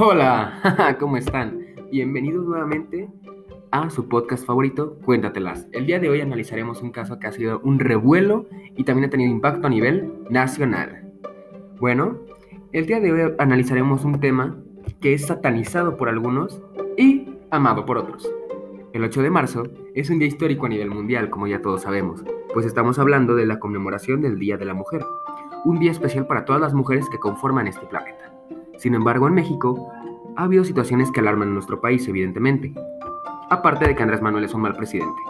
Hola, ¿cómo están? Bienvenidos nuevamente a su podcast favorito, Cuéntatelas. El día de hoy analizaremos un caso que ha sido un revuelo y también ha tenido impacto a nivel nacional. Bueno, el día de hoy analizaremos un tema que es satanizado por algunos y amado por otros. El 8 de marzo es un día histórico a nivel mundial, como ya todos sabemos, pues estamos hablando de la conmemoración del Día de la Mujer, un día especial para todas las mujeres que conforman este planeta. Sin embargo, en México ha habido situaciones que alarman a nuestro país, evidentemente. Aparte de que Andrés Manuel es un mal presidente.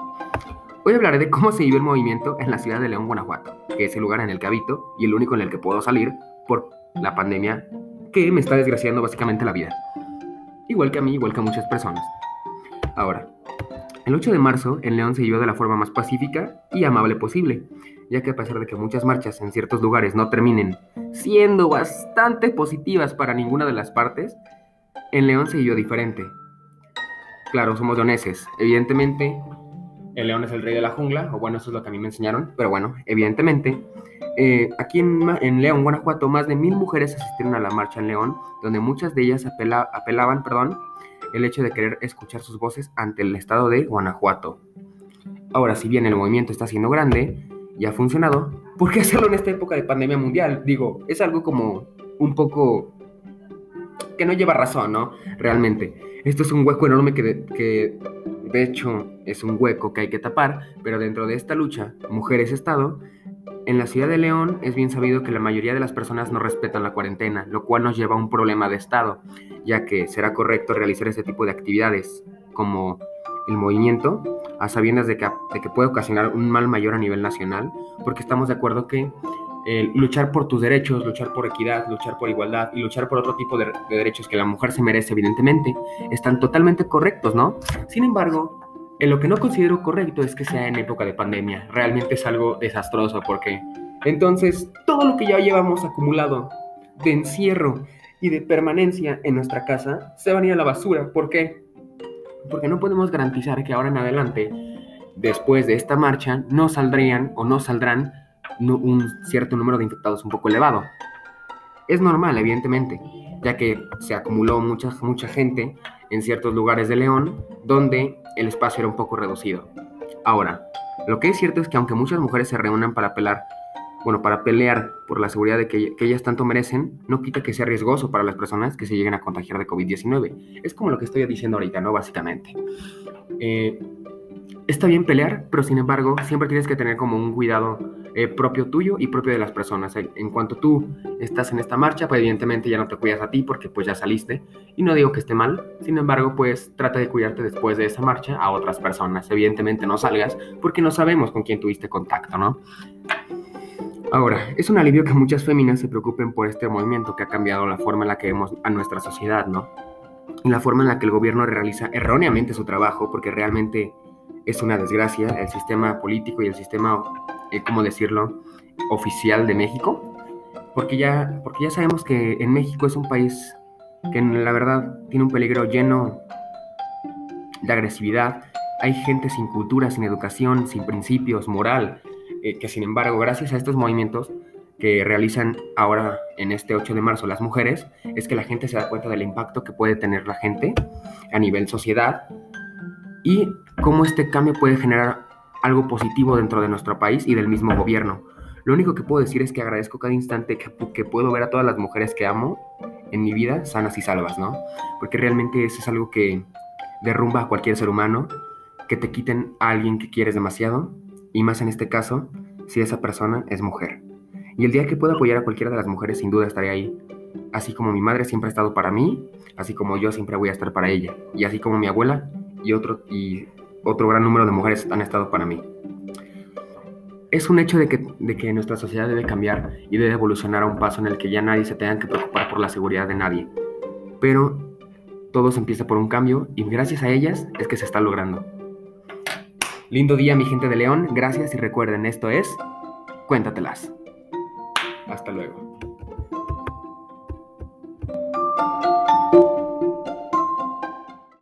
Hoy hablaré de cómo se vive el movimiento en la ciudad de León, Guanajuato, que es el lugar en el que habito y el único en el que puedo salir por la pandemia que me está desgraciando básicamente la vida. Igual que a mí, igual que a muchas personas. Ahora, el 8 de marzo en León se vivió de la forma más pacífica y amable posible, ya que a pesar de que muchas marchas en ciertos lugares no terminen siendo bastante positivas para ninguna de las partes, en León se vivió diferente. Claro, somos leoneses. Evidentemente, el león es el rey de la jungla, o bueno, eso es lo que a mí me enseñaron, pero bueno, evidentemente, eh, aquí en, León, Guanajuato, más de mil mujeres asistieron a la marcha en León, donde muchas de ellas apelaban perdón, el hecho de querer escuchar sus voces ante el estado de Guanajuato. Ahora, si bien el movimiento está siendo grande, y ha funcionado, ¿por qué hacerlo en esta época de pandemia mundial? Digo, es algo como un poco que no lleva razón, ¿no? Realmente. Esto es un hueco enorme que de, hecho es un hueco que hay que tapar, pero dentro de esta lucha, Mujeres Estado, en la ciudad de León es bien sabido que la mayoría de las personas no respetan la cuarentena, lo cual nos lleva a un problema de Estado, ya que será correcto realizar ese tipo de actividades como el movimiento a sabiendas de que, puede ocasionar un mal mayor a nivel nacional, porque estamos de acuerdo que eh, luchar por tus derechos, luchar por equidad, luchar por igualdad y luchar por otro tipo de, derechos que la mujer se merece, evidentemente, están totalmente correctos, ¿no? Sin embargo, en lo que no considero correcto es que sea en época de pandemia. Realmente es algo desastroso porque entonces todo lo que ya llevamos acumulado de encierro y de permanencia en nuestra casa se va a ir a la basura. ¿Por qué? Porque no podemos garantizar que ahora en adelante, después de esta marcha, no saldrían o no saldrán un cierto número de infectados un poco elevado. Es normal, evidentemente, ya que se acumuló mucha, mucha gente en ciertos lugares de León donde el espacio era un poco reducido. Ahora, lo que es cierto es que aunque muchas mujeres se reúnan para apelar bueno, para pelear por la seguridad de que, ellas tanto merecen, no quita que sea riesgoso para las personas que se lleguen a contagiar de COVID-19. Es como lo que estoy diciendo ahorita, ¿no? Básicamente. Eh, está bien pelear, pero sin embargo, siempre tienes que tener como un cuidado eh, propio tuyo y propio de las personas. En cuanto tú estás en esta marcha, pues evidentemente ya no te cuidas a ti porque pues ya saliste. Y no digo que esté mal, sin embargo, pues trata de cuidarte después de esa marcha a otras personas. Evidentemente no salgas porque no sabemos con quién tuviste contacto, ¿no? Ahora, es un alivio que muchas féminas se preocupen por este movimiento que ha cambiado la forma en la que vemos a nuestra sociedad, ¿no? Y la forma en la que el gobierno realiza erróneamente su trabajo, porque realmente es una desgracia el sistema político y el sistema, eh, ¿cómo decirlo?, oficial de México. Porque ya, porque ya sabemos que en México es un país que la verdad tiene un peligro lleno de agresividad. Hay gente sin cultura, sin educación, sin principios, moral, eh, que sin embargo, gracias a estos movimientos que realizan ahora en este 8 de marzo las mujeres, es que la gente se da cuenta del impacto que puede tener la gente a nivel sociedad y cómo este cambio puede generar algo positivo dentro de nuestro país y del mismo gobierno. Lo único que puedo decir es que agradezco cada instante que, que puedo ver a todas las mujeres que amo en mi vida sanas y salvas, ¿no? Porque realmente eso es algo que derrumba a cualquier ser humano, que te quiten a alguien que quieres demasiado y más en este caso, si esa persona es mujer. Y el día que pueda apoyar a cualquiera de las mujeres, sin duda estaré ahí. Así como mi madre siempre ha estado para mí, así como yo siempre voy a estar para ella. Y así como mi abuela y otro, y otro gran número de mujeres han estado para mí. Es un hecho de que, de que nuestra sociedad debe cambiar y debe evolucionar a un paso en el que ya nadie se tenga que preocupar por la seguridad de nadie. Pero todo se empieza por un cambio y gracias a ellas es que se está logrando. Lindo día mi gente de León, gracias y recuerden, esto es Cuéntatelas. Hasta luego.